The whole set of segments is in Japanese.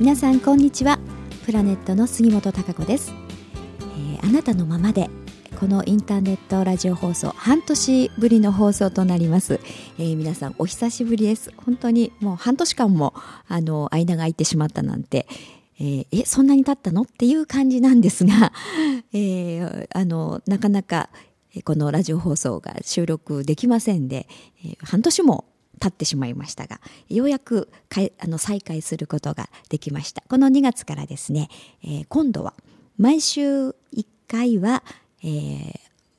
皆さんこんにちは。プラネットの杉本孝子です、えー、あなたのままでこのインターネットラジオ放送半年ぶりの放送となります、えー、皆さんお久しぶりです。本当にもう半年間もあの間が空いてしまったなんて。えー、えそんなに経ったの？っていう感じなんですが、えー、あのなかなかこのラジオ放送が収録できませんで、えー、半年も経ってしまいましたが、ようやくかいあの再開することができました。この2月からですね、えー、今度は毎週1回は、えー、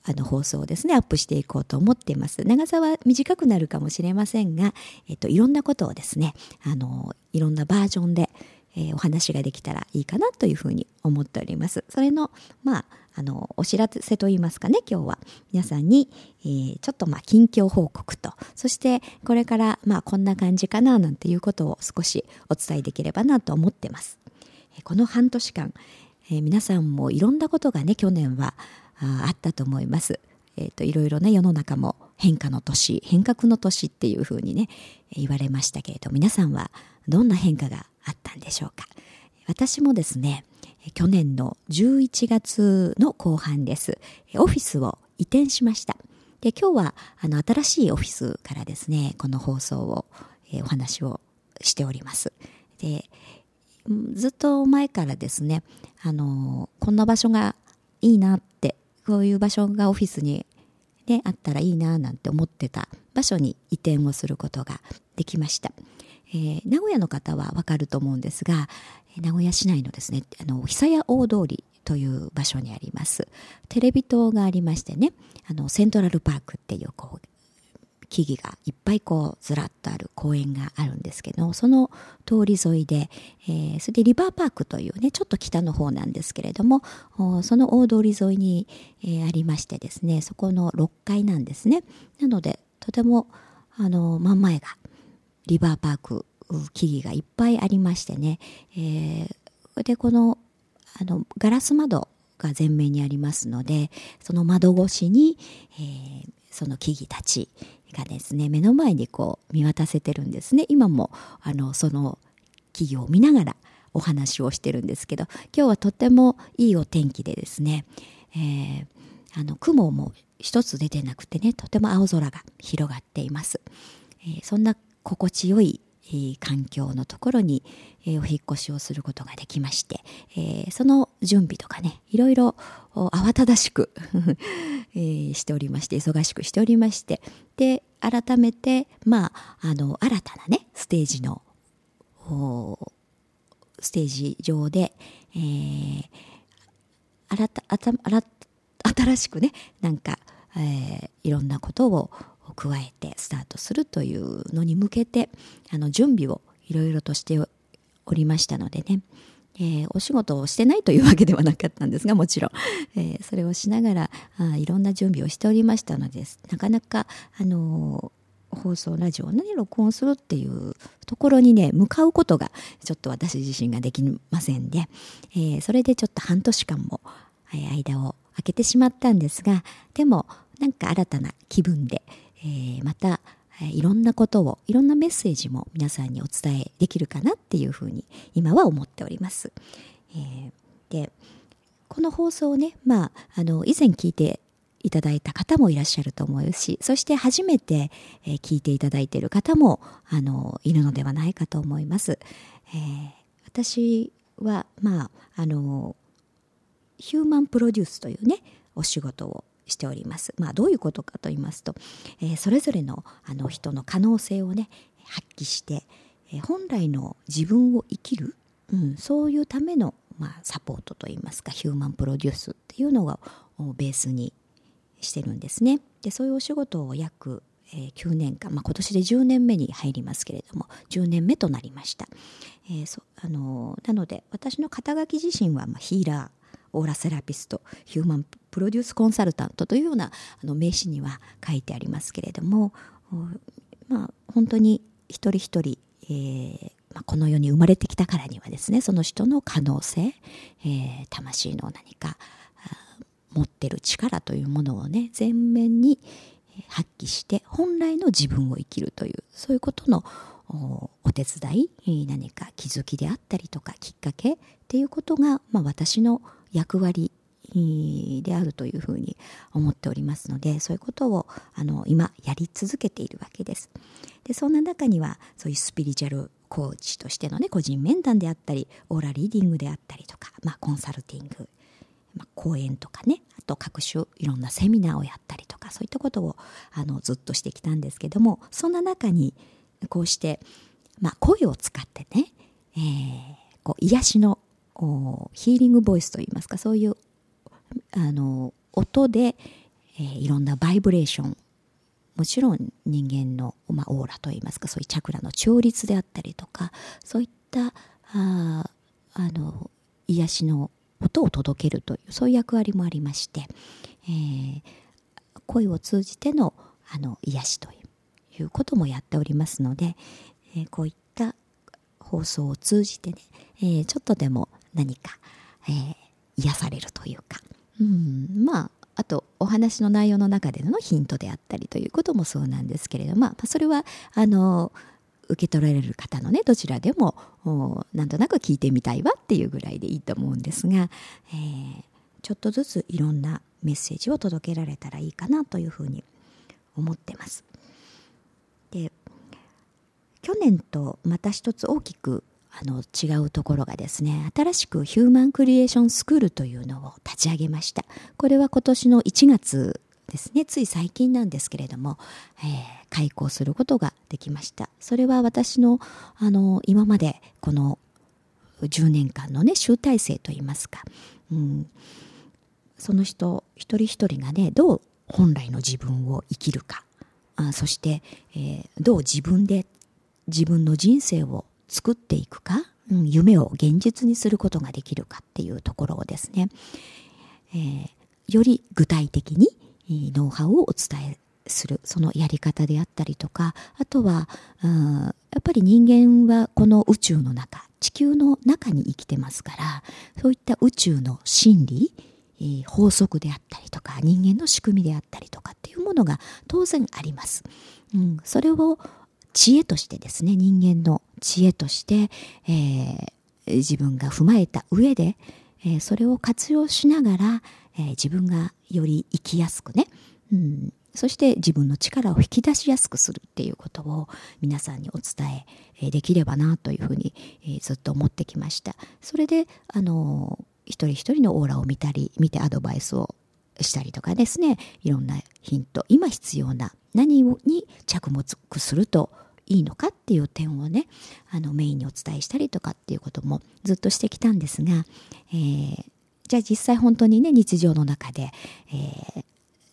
あの放送をですね、アップしていこうと思っています。長さは短くなるかもしれませんが、えっ、と、いろんなことをですね、あの、いろんなバージョンで、えー、お話ができたらいいかなというふうに思っております。それの、まあ、あの、お知らせといいますかね、今日は皆さんに、えー、ちょっとまあ、近況報告と、そしてこれからまあ、こんな感じかな、なんていうことを少しお伝えできればなと思ってます。この半年間、えー、皆さんもいろんなことがね、去年はああったと思います。えっ、ー、と、いろいろね、世の中も変化の年、変革の年っていうふうにね、言われましたけれど、皆さんはどんな変化があったんでしょうか。私もですね、去年の11月の後半です。オフィスを移転しました。で、今日はあの新しいオフィスからですね、この放送を、お話をしております。で、ずっと前からですね、あのこんな場所がいいなって、こういう場所がオフィスに、ね、あったらいいななんて思ってた場所に移転をすることができました。えー、名古屋の方はわかると思うんですが、名古屋市内のですね、あの、久屋大通りという場所にあります。テレビ塔がありましてね、あの、セントラルパークっていう、こう、木々がいっぱいこうずらっとある公園があるんですけどその通り沿いで、えー、それでリバーパークというねちょっと北の方なんですけれどもその大通り沿いに、えー、ありましてですねそこの6階なんですねなのでとてもあの真ん前がリバーパーク木々がいっぱいありましてね、えー、でこのあのガラス窓が前面にありますのでその窓越しに、えー、その木々たちがですね目の前にこう見渡せてるんですね。今もあのその木々を見ながらお話をしてるんですけど今日はとてもいいお天気でですね、えー、あの雲も一つ出てなくてねとても青空が広がっています、えー、そんな心地よい環境のところに、お引越しをすることができまして、その準備とかねいろいろ慌ただしく しておりまして忙しくしておりましてで改めてまああの新たなねステージのステージ上で、えー、新た新しくねなんか、えー、いろんなことを加えてスタートするというのに向けてあの準備をいろいろとしておりましたのでね、えー、お仕事をしてないというわけではなかったんですがもちろん、えー、それをしながらいろんな準備をしておりましたのです。なかなかあの放送ラジオをね録音するっていうところにね向かうことがちょっと私自身ができませんで、えー、それでちょっと半年間も間を空けてしまったんですがでもなんか新たな気分で、えー、またいろんなことをいろんなメッセージも皆さんにお伝えできるかなっていうふうに今は思っております。えー、でこの放送をね、まあ、あの以前聞いていただいた方もいらっしゃると思うしそして初めて、え、聞いていただいている方もあのいるのではないかと思います。えー、私はまああのヒューマンプロデュースというねお仕事をしております。まあ、どういうことかと言いますと、えー、それぞれのあの人の可能性をね発揮して、えー、本来の自分を生きる、うん、そういうための、まあ、サポートといいますかヒューマンプロデュースっていうのがベースにしてるんですね。でそういうお仕事を約えー、9年間、まあ、今年で10年目に入りますけれども10年目となりました、えー、そあのなので私の肩書き自身は、まあ、ヒーラーオーラセラピストヒューマンプロデュースコンサルタントというようなあの名刺には書いてありますけれどもまあ本当に一人一人、えーまあ、この世に生まれてきたからにはですねその人の可能性、えー、魂の何か持ってる力というものをね全面に発揮して本来の自分を生きるというそういうことのお手伝い何か気づきであったりとかきっかけっていうことが、まあ、私の役割であるというふうに思っておりますのでそういうことをあの今やり続けているわけです。でそんな中にはそういうスピリチュアルコーチとしてのね個人面談であったりオーラリーディングであったりとか、まあ、コンサルティング、まあ、講演とかねあと各種いろんなセミナーをやったりとかそういったことをあのずっとしてきたんですけどもそんな中にこうして、まあ、声を使ってね、えー、こう癒しのヒーリングボイスといいますかそういうあの音で、えー、いろんなバイブレーションもちろん人間の、まあ、オーラといいますかそういうチャクラの調律であったりとかそういったああの癒しの音を届けるというそういう役割もありまして、えー、声を通じてのあの癒しという。いうこともやっておりますので、えー、こういった放送を通じてね、えー、ちょっとでも何か、えー、癒されるというか、うん、まああとお話の内容の中でのヒントであったりということもそうなんですけれども、まあ、それはあの受け取られる方のねどちらでもなんとなく聞いてみたいわっていうぐらいでいいと思うんですが、えー、ちょっとずついろんなメッセージを届けられたらいいかなというふうに思ってます。去年とまた一つ大きくあの違うところがですね新しくヒューマンクリエーションスクールというのを立ち上げました。これは今年の1月ですねつい最近なんですけれども、えー、開講することができました。それは私のあの今までこの10年間のね集大成といいますか、うん、その人一人一人がねどう本来の自分を生きるかあそして、えー、どう自分で自分の人生を作っていくか、うん、夢を現実にすることができるかっていうところをですね、えー、より具体的にノウハウをお伝えするそのやり方であったりとかあとは、うん、やっぱり人間はこの宇宙の中地球の中に生きてますからそういった宇宙の真理法則であったりとか人間の仕組みであったりとかっていうものが当然あります。うん、それを知恵としてですね人間の知恵として、えー、自分が踏まえた上で、えー、それを活用しながら、えー、自分がより生きやすくね、うん、そして自分の力を引き出しやすくするっていうことを皆さんにお伝えできればなというふうに、えずっと思ってきました。それであの一人一人のオーラを見たり見てアドバイスをしたりとかですねいろんなヒント今必要な何に着目するといいのかっていう点をねあのメインにお伝えしたりとかっていうこともずっとしてきたんですが、えー、じゃあ実際本当にね日常の中で、えー、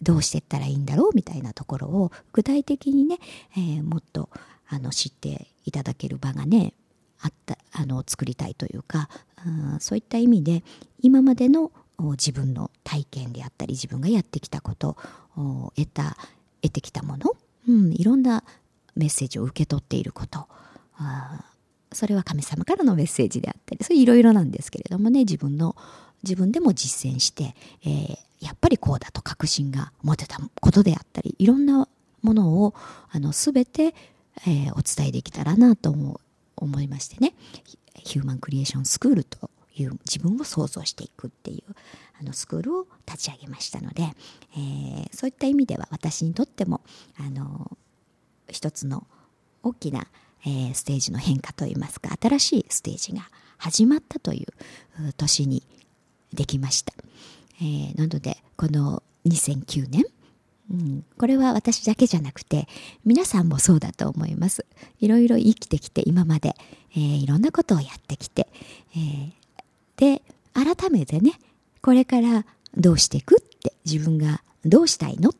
どうしていったらいいんだろうみたいなところを具体的にね、えー、もっとあの知っていただける場がねあったあの作りたいというか、うん、そういった意味で今までの自分の体験であったり自分がやってきたことを得た得てきたもの、うん、いろんなメッセージを受け取っていること。それは神様からのメッセージであったりそれいろいろなんですけれどもね自分の自分でも実践して、えー、やっぱりこうだと確信が持てたことであったりいろんなものをあの全て、えー、お伝えできたらなと思思いましてね。ヒューマンクリエーションスクールという自分を想像していくっていうあのスクールを立ち上げましたので、えー、そういった意味では私にとってもあの一つの大きな、えー、ステージの変化といいますか新しいステージが始まったという年にできました、えー、なのでこの2009年うん、これは私だけじゃなくて皆さんもそうだと思います。いろいろ生きてきて今まで、えー、いろんなことをやってきて、えー、で改めてねこれからどうしていくって自分がどうしたいの？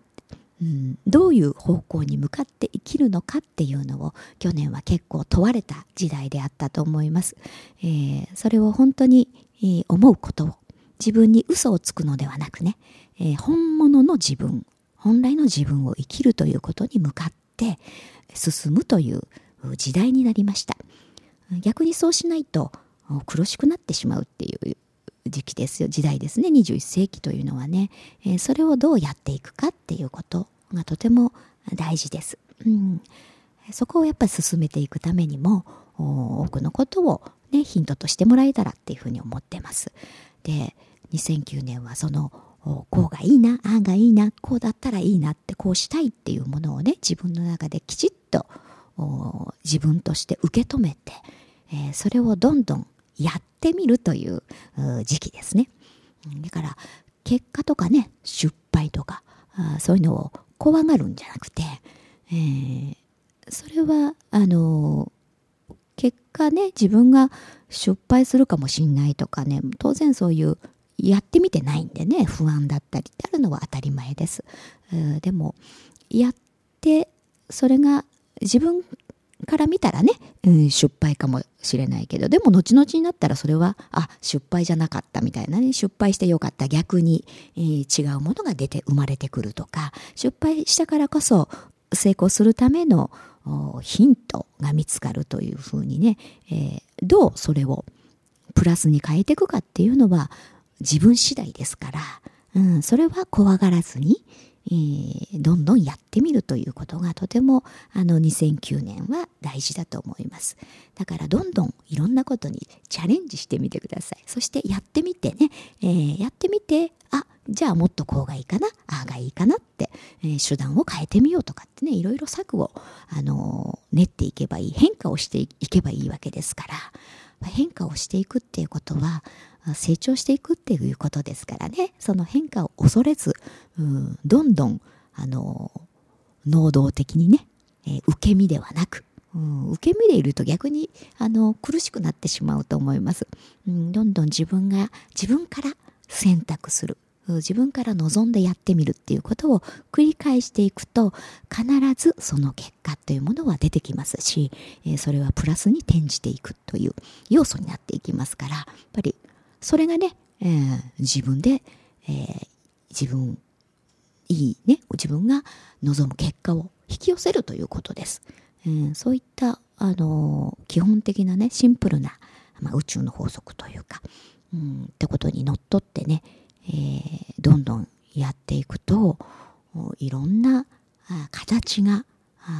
うん、どういう方向に向かって生きるのかっていうのを去年は結構問われた時代であったと思います。えー、それを本当に、えー、思うことを自分に嘘をつくのではなくね、えー、本物の自分本来の自分を生きるということに向かって進むという時代になりました逆にそうしないと苦しくなってしまうっていう時期ですよ。時代ですね。21世紀というのはね、えー、それをどうやっていくかっていうことがとても大事です、うん。そこをやっぱり進めていくためにも多くのことを、ね、ヒントとしてもらえたらっていうふうに思ってます。で2009年はそのこうがいいなああがいいなこうだったらいいなってこうしたいっていうものをね自分の中できちっと自分として受け止めて、えー、それをどんどんやってみるという時期ですね。だから結果とかね失敗とかそういうのを怖がるんじゃなくて、えー、それはあの結果ね自分が失敗するかもしんないとかね当然そういうやってみてないんでね不安だったりってあるのは当たり前です。でもやってそれが自分から見たらね、うん、失敗かもしれないけどでも後々になったらそれはあ失敗じゃなかったみたいなね失敗してよかった。逆に、えー、違うものが出て生まれてくるとか失敗したからこそ成功するためのヒントが見つかるというふうにね、えー、どうそれをプラスに変えていくかっていうのは自分次第ですから、うん、それは怖がらずに、えー、どんどんやってみるということがとてもあの2009年は大事だと思います。だからどんどんいろんなことにチャレンジしてみてください。そしてやってみてね、えー、やってみて、あ、じゃあもっとこうがいいかな、ああがいいかなって、えー、手段を変えてみようとかってね、いろいろ策を、あの練っていけばいい、変化をしていけばいいわけですから、変化をしていくっていうことは、成長していくっていうことですからね。その変化を恐れず、どんどんあの能動的にね、えー、受け身ではなく、うん、受け身でいると逆にあの苦しくなってしまうと思います、うん、どんどん自分が自分から選択する。自分から望んでやってみるっていうことを繰り返していくと必ずその結果というものは出てきますしそれはプラスに転じていくという要素になっていきますからやっぱりそれがね、えー、自分で、えー、自分、いいね、自分が望む結果を引き寄せるということです。えー、そういった、あの基本的なね、シンプルな、まあ、宇宙の法則というか、うん、ってことにのっとってね、えー、どんどんやっていくと、いろんな形が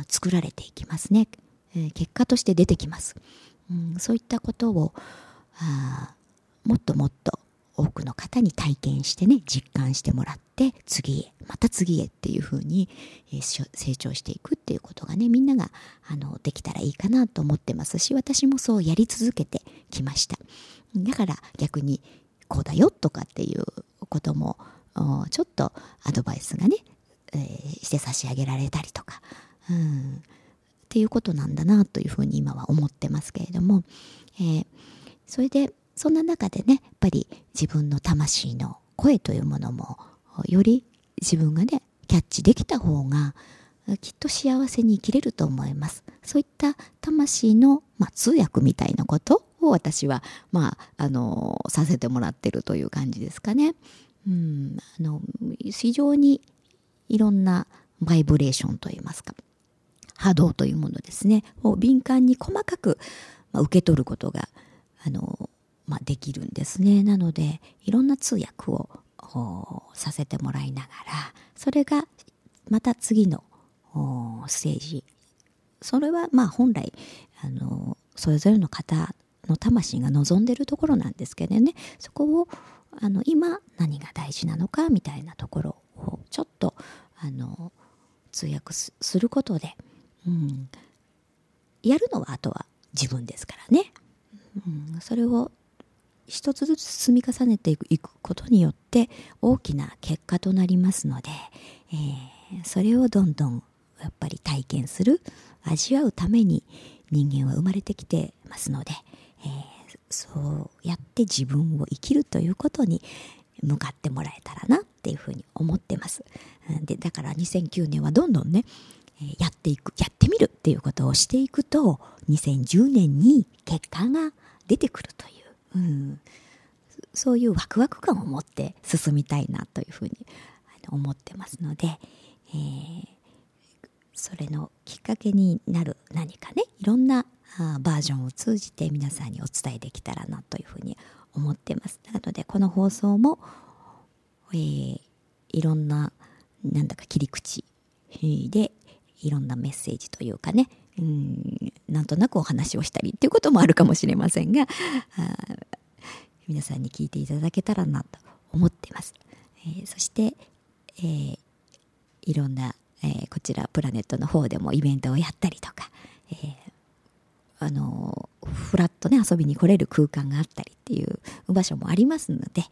作られていきますね。結果として出てきます。うん、そういったことをもっともっと多くの方に体験してね実感してもらって次へまた次へっていうふうに、え、成長していくっていうことがねみんながあのできたらいいかなと思ってますし私もそうやり続けてきました。だから逆にこうだよとかっていうこともちょっとアドバイスがね、えー、して差し上げられたりとか、うん、っていうことなんだなというふうに今は思ってますけれども、えー、それでそんな中でねやっぱり自分の魂の声というものもより自分がねキャッチできた方がきっと幸せに生きれると思います。そういった魂の、まあ、通訳みたいなことを私はまああのさせてもらってるという感じですかね。うんあの非常にいろんなバイブレーションといいますか波動というものですねを敏感に細かく、まあ、受け取ることがあのまあ、できるんですね。なのでいろんな通訳をさせてもらいながらそれがまた次のステージ。それはまあ本来あのそれぞれの方の魂が望んでるところなんですけどね。そこをあの今何が大事なのかみたいなところをちょっとあの通訳することで、うん、やるのはあとは自分ですからね、うん、それを一つずつ積み重ねていくことによって大きな結果となりますので、えー、それをどんどんやっぱり体験する味わうために人間は生まれてきてますので、えー、そうやって自分を生きるということに向かってもらえたらなっていうふうに思ってます。でだから2009年はどんどんねやっていくやってみるっていうことをしていくと2010年に結果が出てくるうん、そういうワクワク感を持って進みたいなというふうに思ってますので、えー、それのきっかけになる何かねいろんなバージョンを通じて皆さんにお伝えできたらなというふうに思ってます。なのでこの放送も、えー、いろんななんだか切り口でいろんなメッセージというかね、うんなんとなくお話をしたりっていうこともあるかもしれませんが皆さんに聞いていただけたらなと思っています。えー、そして、えー、いろんな、えー、こちらプラネットの方でもイベントをやったりとか、えー、あのフラッとね遊びに来れる空間があったりっていう場所もありますので、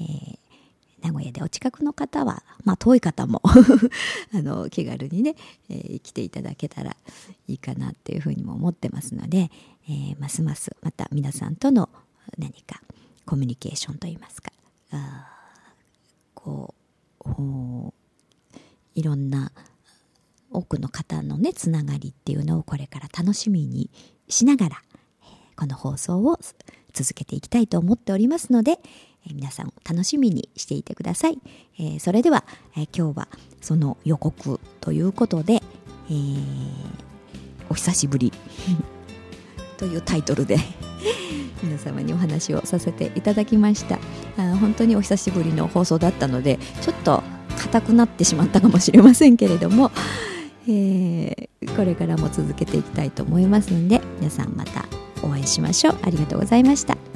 えー、名古屋でお近くの方は、まあ、遠い方も あの気軽にね、えー、来ていただけたらいいかなっていうふうにも思ってますので、えー、ますますまた皆さんとの何かコミュニケーションといいますか。あこういろんな多くの方のねつながりっていうのをこれから楽しみにしながらこの放送を続けていきたいと思っておりますので、皆さん楽しみにしていてください、えー、それでは、え今日はその予告ということで、えー、お久しぶり。というタイトルで。皆様にお話をさせていただきました。あ本当にお久しぶりの放送だったのでちょっと硬くなってしまったかもしれませんけれども、えー、これからも続けていきたいと思いますので皆さんまたお会いしましょう。ありがとうございました。